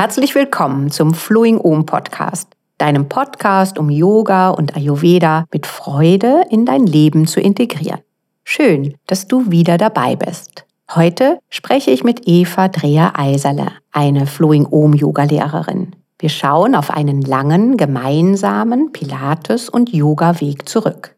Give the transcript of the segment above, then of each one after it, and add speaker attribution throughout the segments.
Speaker 1: Herzlich willkommen zum Flowing Om Podcast, deinem Podcast, um Yoga und Ayurveda mit Freude in dein Leben zu integrieren. Schön, dass du wieder dabei bist. Heute spreche ich mit Eva Dreher-Eiserle, eine Flowing Om Yoga-Lehrerin. Wir schauen auf einen langen, gemeinsamen Pilates- und Yoga-Weg zurück.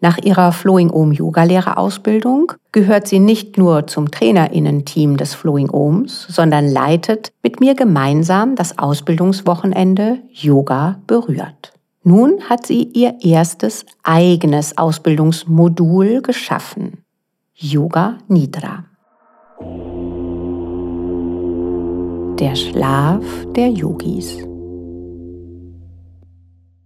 Speaker 1: Nach ihrer Flowing Om Yogalehrerausbildung gehört sie nicht nur zum Trainerinnen-Team des Flowing Ohms, sondern leitet mit mir gemeinsam das Ausbildungswochenende Yoga berührt. Nun hat sie ihr erstes eigenes Ausbildungsmodul geschaffen. Yoga Nidra. Der Schlaf der Yogis.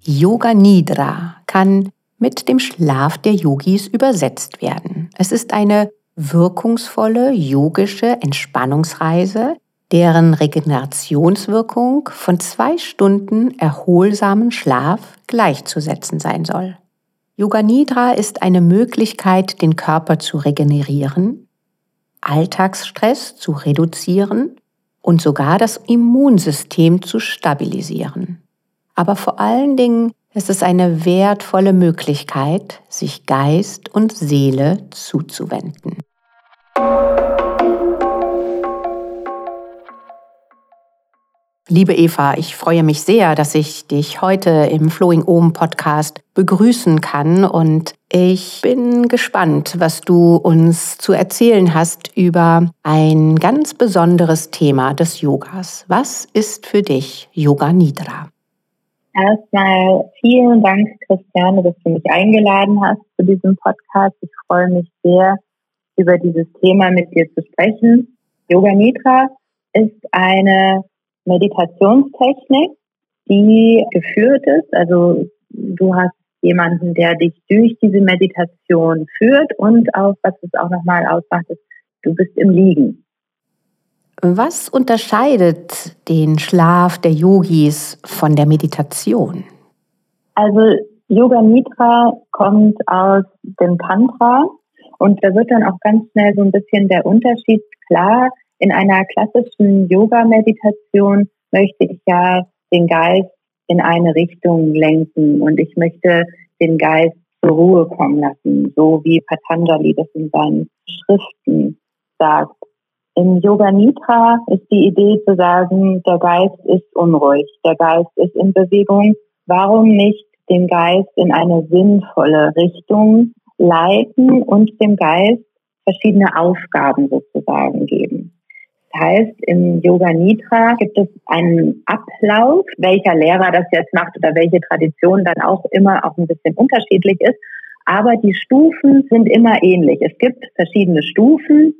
Speaker 1: Yoga Nidra kann mit dem Schlaf der Yogis übersetzt werden. Es ist eine wirkungsvolle yogische Entspannungsreise, deren Regenerationswirkung von zwei Stunden erholsamen Schlaf gleichzusetzen sein soll. Yoga Nidra ist eine Möglichkeit, den Körper zu regenerieren, Alltagsstress zu reduzieren und sogar das Immunsystem zu stabilisieren. Aber vor allen Dingen es ist eine wertvolle Möglichkeit, sich Geist und Seele zuzuwenden. Liebe Eva, ich freue mich sehr, dass ich dich heute im Flowing Ohm Podcast begrüßen kann und ich bin gespannt, was du uns zu erzählen hast über ein ganz besonderes Thema des Yogas. Was ist für dich Yoga Nidra?
Speaker 2: Erstmal vielen Dank, Christiane, dass du mich eingeladen hast zu diesem Podcast. Ich freue mich sehr, über dieses Thema mit dir zu sprechen. Yoga Nidra ist eine Meditationstechnik, die geführt ist. Also du hast jemanden, der dich durch diese Meditation führt und auch, was es auch nochmal ausmacht, ist, du bist im Liegen.
Speaker 1: Was unterscheidet den Schlaf der Yogis von der Meditation?
Speaker 2: Also Yoga Nidra kommt aus dem Tantra und da wird dann auch ganz schnell so ein bisschen der Unterschied klar. In einer klassischen Yoga-Meditation möchte ich ja den Geist in eine Richtung lenken und ich möchte den Geist zur Ruhe kommen lassen, so wie Patanjali das in seinen Schriften sagt. Im Yoga Nidra ist die Idee zu sagen, der Geist ist unruhig, der Geist ist in Bewegung. Warum nicht den Geist in eine sinnvolle Richtung leiten und dem Geist verschiedene Aufgaben sozusagen geben? Das heißt, im Yoga Nidra gibt es einen Ablauf, welcher Lehrer das jetzt macht oder welche Tradition dann auch immer auch ein bisschen unterschiedlich ist. Aber die Stufen sind immer ähnlich. Es gibt verschiedene Stufen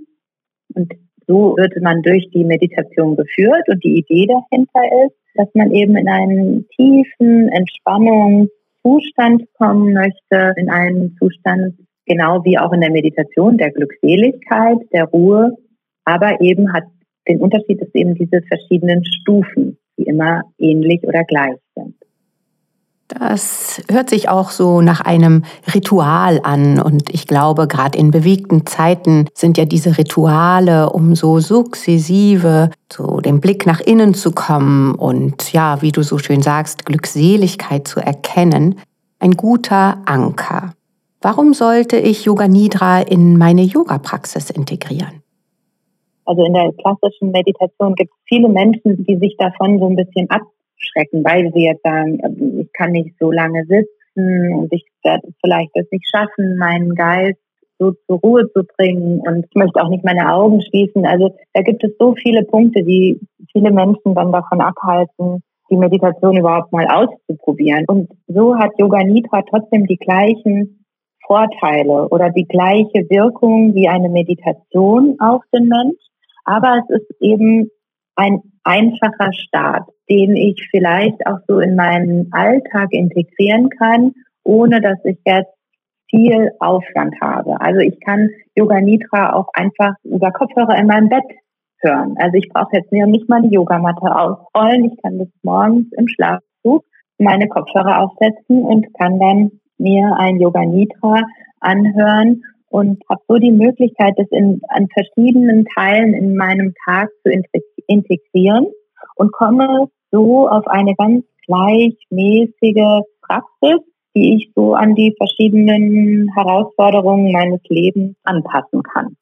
Speaker 2: und so wird man durch die Meditation geführt und die Idee dahinter ist, dass man eben in einen tiefen Entspannungszustand kommen möchte, in einen Zustand genau wie auch in der Meditation der Glückseligkeit, der Ruhe, aber eben hat den Unterschied, dass eben diese verschiedenen Stufen, die immer ähnlich oder gleich.
Speaker 1: Das hört sich auch so nach einem Ritual an. Und ich glaube, gerade in bewegten Zeiten sind ja diese Rituale, um so sukzessive zu dem Blick nach innen zu kommen und ja, wie du so schön sagst, Glückseligkeit zu erkennen, ein guter Anker. Warum sollte ich Yoga Nidra in meine Yoga-Praxis integrieren?
Speaker 2: Also in der klassischen Meditation gibt es viele Menschen, die sich davon so ein bisschen ab abschrecken, weil sie jetzt sagen, ähm, ich kann nicht so lange sitzen und ich werde vielleicht es nicht schaffen, meinen Geist so zur Ruhe zu bringen und ich möchte auch nicht meine Augen schließen. Also da gibt es so viele Punkte, die viele Menschen dann davon abhalten, die Meditation überhaupt mal auszuprobieren. Und so hat Yoga Nidra trotzdem die gleichen Vorteile oder die gleiche Wirkung wie eine Meditation auf den Mensch. Aber es ist eben ein einfacher Start, den ich vielleicht auch so in meinen Alltag integrieren kann, ohne dass ich jetzt viel Aufwand habe. Also ich kann Yoga Nidra auch einfach über Kopfhörer in meinem Bett hören. Also ich brauche jetzt nicht mal die Yogamatte ausrollen. Ich kann das morgens im Schlafzug meine Kopfhörer aufsetzen und kann dann mir ein Yoga Nidra anhören und habe so die Möglichkeit, das in, an verschiedenen Teilen in meinem Tag zu integrieren und komme so auf eine ganz gleichmäßige Praxis, die ich so an die verschiedenen Herausforderungen meines Lebens anpassen kann.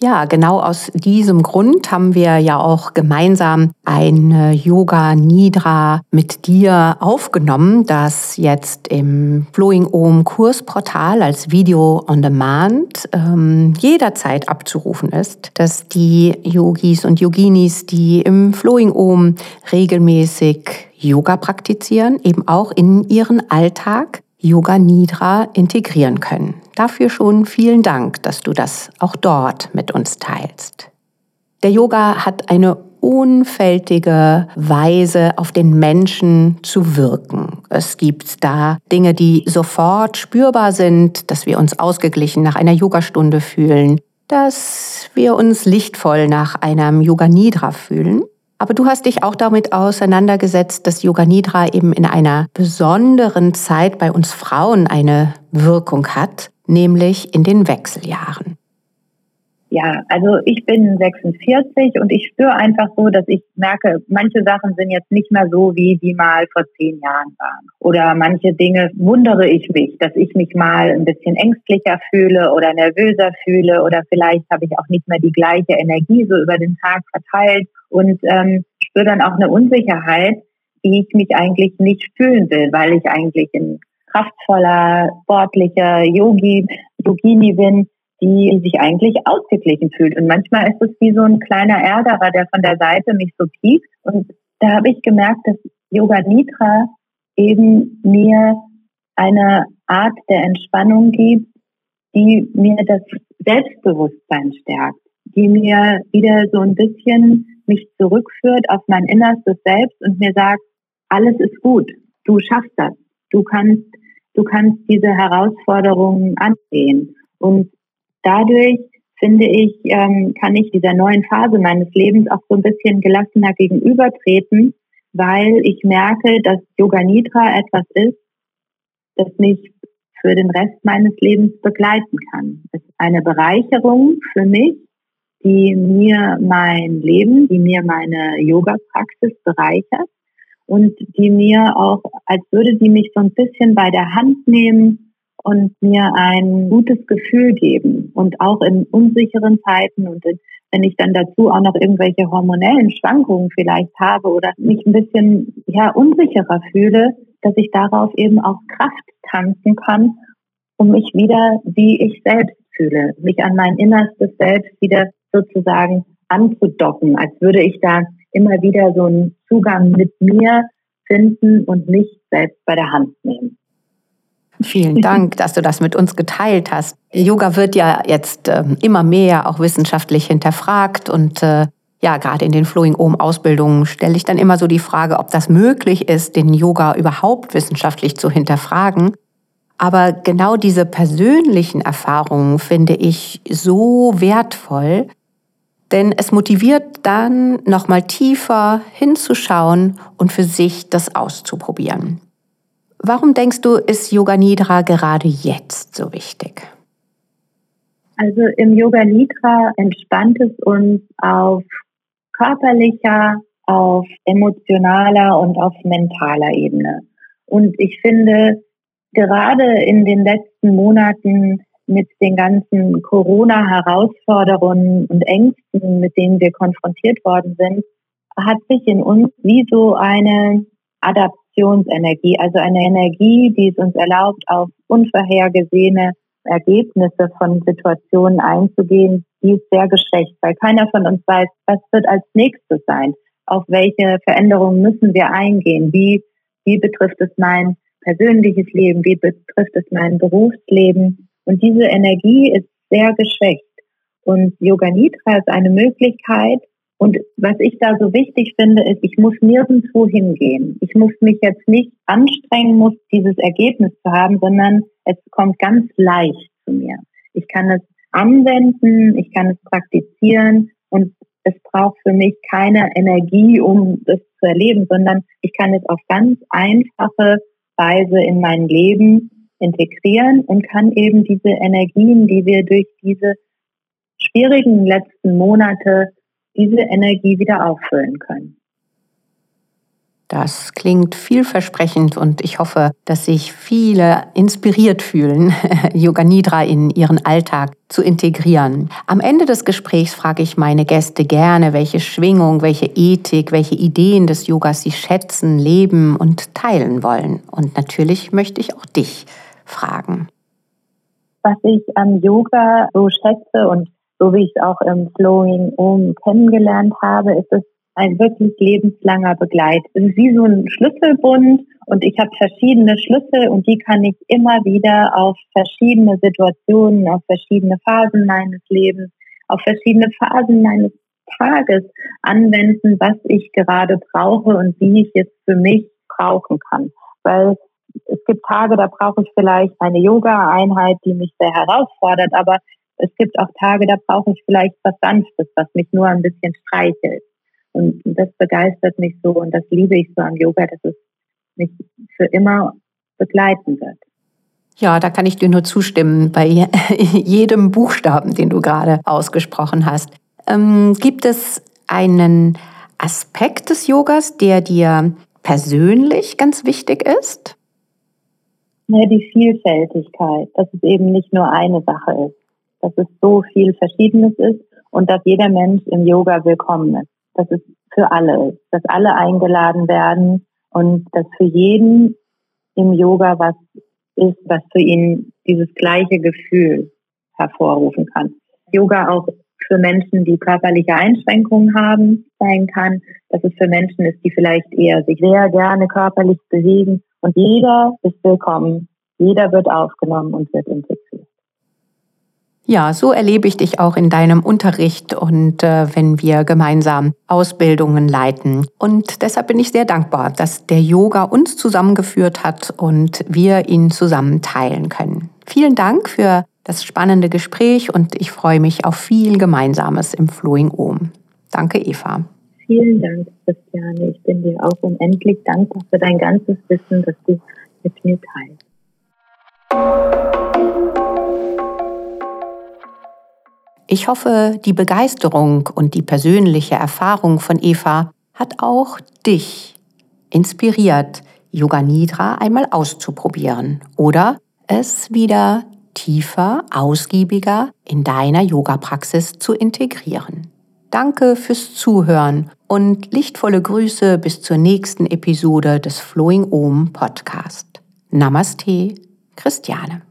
Speaker 1: Ja, genau aus diesem Grund haben wir ja auch gemeinsam ein Yoga Nidra mit dir aufgenommen, das jetzt im Flowing Om Kursportal als Video on Demand ähm, jederzeit abzurufen ist, dass die Yogis und Yoginis, die im Flowing Om regelmäßig Yoga praktizieren, eben auch in ihren Alltag Yoga Nidra integrieren können. Dafür schon vielen Dank, dass du das auch dort mit uns teilst. Der Yoga hat eine unfältige Weise auf den Menschen zu wirken. Es gibt da Dinge, die sofort spürbar sind, dass wir uns ausgeglichen nach einer Yogastunde fühlen, dass wir uns lichtvoll nach einem Yoga Nidra fühlen. Aber du hast dich auch damit auseinandergesetzt, dass Yoga Nidra eben in einer besonderen Zeit bei uns Frauen eine Wirkung hat, nämlich in den Wechseljahren.
Speaker 2: Ja, also ich bin 46 und ich spüre einfach so, dass ich merke, manche Sachen sind jetzt nicht mehr so, wie die mal vor zehn Jahren waren. Oder manche Dinge wundere ich mich, dass ich mich mal ein bisschen ängstlicher fühle oder nervöser fühle oder vielleicht habe ich auch nicht mehr die gleiche Energie so über den Tag verteilt und ähm, spüre dann auch eine Unsicherheit, die ich mich eigentlich nicht fühlen will, weil ich eigentlich ein kraftvoller, sportlicher Yogi, Yogini bin, die sich eigentlich ausgeglichen fühlt. Und manchmal ist es wie so ein kleiner Ärgerer, der von der Seite mich so piekt. Und da habe ich gemerkt, dass Yoga Nidra eben mir eine Art der Entspannung gibt, die mir das Selbstbewusstsein stärkt, die mir wieder so ein bisschen mich zurückführt auf mein innerstes Selbst und mir sagt, alles ist gut, du schaffst das, du kannst, du kannst diese Herausforderungen angehen. Und dadurch finde ich, ähm, kann ich dieser neuen Phase meines Lebens auch so ein bisschen gelassener gegenübertreten, weil ich merke, dass Yoga Nidra etwas ist, das mich für den Rest meines Lebens begleiten kann. Es ist eine Bereicherung für mich die mir mein Leben, die mir meine Yoga-Praxis bereichert und die mir auch, als würde sie mich so ein bisschen bei der Hand nehmen und mir ein gutes Gefühl geben. Und auch in unsicheren Zeiten und in, wenn ich dann dazu auch noch irgendwelche hormonellen Schwankungen vielleicht habe oder mich ein bisschen ja, unsicherer fühle, dass ich darauf eben auch Kraft tanken kann, um mich wieder wie ich selbst fühle, mich an mein innerstes Selbst wieder sozusagen anzudocken, als würde ich da immer wieder so einen Zugang mit mir finden und mich selbst bei der Hand nehmen.
Speaker 1: Vielen Dank, dass du das mit uns geteilt hast. Yoga wird ja jetzt äh, immer mehr auch wissenschaftlich hinterfragt und äh, ja, gerade in den Flowing Om Ausbildungen stelle ich dann immer so die Frage, ob das möglich ist, den Yoga überhaupt wissenschaftlich zu hinterfragen. Aber genau diese persönlichen Erfahrungen finde ich so wertvoll, denn es motiviert dann nochmal tiefer hinzuschauen und für sich das auszuprobieren. Warum denkst du, ist Yoga Nidra gerade jetzt so wichtig?
Speaker 2: Also im Yoga Nidra entspannt es uns auf körperlicher, auf emotionaler und auf mentaler Ebene. Und ich finde, gerade in den letzten Monaten mit den ganzen Corona-Herausforderungen und Ängsten, mit denen wir konfrontiert worden sind, hat sich in uns wie so eine Adaptionsenergie, also eine Energie, die es uns erlaubt, auf unvorhergesehene Ergebnisse von Situationen einzugehen, die ist sehr geschwächt, weil keiner von uns weiß, was wird als nächstes sein, auf welche Veränderungen müssen wir eingehen, wie, wie betrifft es mein persönliches Leben, wie betrifft es mein Berufsleben, und diese Energie ist sehr geschwächt. Und Yoga Nidra ist eine Möglichkeit. Und was ich da so wichtig finde, ist, ich muss nirgendwo hingehen. Ich muss mich jetzt nicht anstrengen, muss dieses Ergebnis zu haben, sondern es kommt ganz leicht zu mir. Ich kann es anwenden, ich kann es praktizieren und es braucht für mich keine Energie, um das zu erleben, sondern ich kann es auf ganz einfache Weise in mein Leben integrieren und kann eben diese Energien, die wir durch diese schwierigen letzten Monate, diese Energie wieder auffüllen können.
Speaker 1: Das klingt vielversprechend und ich hoffe, dass sich viele inspiriert fühlen, Yoga Nidra in ihren Alltag zu integrieren. Am Ende des Gesprächs frage ich meine Gäste gerne, welche Schwingung, welche Ethik, welche Ideen des Yogas sie schätzen, leben und teilen wollen. Und natürlich möchte ich auch dich fragen.
Speaker 2: Was ich am Yoga so schätze und so wie ich es auch im Flowing Om kennengelernt habe, ist es ein wirklich lebenslanger Begleit. Es ist wie so ein Schlüsselbund und ich habe verschiedene Schlüssel und die kann ich immer wieder auf verschiedene Situationen, auf verschiedene Phasen meines Lebens, auf verschiedene Phasen meines Tages anwenden, was ich gerade brauche und wie ich es für mich brauchen kann. Weil es gibt Tage, da brauche ich vielleicht eine Yoga-Einheit, die mich sehr herausfordert, aber es gibt auch Tage, da brauche ich vielleicht was Sanftes, was mich nur ein bisschen streichelt. Und das begeistert mich so und das liebe ich so am Yoga, dass es mich für immer begleiten wird.
Speaker 1: Ja, da kann ich dir nur zustimmen bei jedem Buchstaben, den du gerade ausgesprochen hast. Ähm, gibt es einen Aspekt des Yogas, der dir persönlich ganz wichtig ist?
Speaker 2: Ja, die Vielfältigkeit, dass es eben nicht nur eine Sache ist, dass es so viel Verschiedenes ist und dass jeder Mensch im Yoga willkommen ist dass es für alle ist, dass alle eingeladen werden und dass für jeden im Yoga was ist, was für ihn dieses gleiche Gefühl hervorrufen kann. Yoga auch für Menschen, die körperliche Einschränkungen haben, sein kann, dass es für Menschen ist, die vielleicht eher sich sehr gerne körperlich bewegen. Und jeder ist willkommen, jeder wird aufgenommen und wird integriert.
Speaker 1: Ja, so erlebe ich dich auch in deinem Unterricht und äh, wenn wir gemeinsam Ausbildungen leiten. Und deshalb bin ich sehr dankbar, dass der Yoga uns zusammengeführt hat und wir ihn zusammen teilen können. Vielen Dank für das spannende Gespräch und ich freue mich auf viel Gemeinsames im Flowing Om. Danke, Eva.
Speaker 2: Vielen Dank, Christiane. Ich bin dir auch unendlich dankbar für dein ganzes Wissen, das du mit mir teilst.
Speaker 1: Ich hoffe, die Begeisterung und die persönliche Erfahrung von Eva hat auch dich inspiriert, Yoga Nidra einmal auszuprobieren oder es wieder tiefer, ausgiebiger in deiner Yoga-Praxis zu integrieren. Danke fürs Zuhören und lichtvolle Grüße bis zur nächsten Episode des Flowing Ohm Podcast. Namaste, Christiane.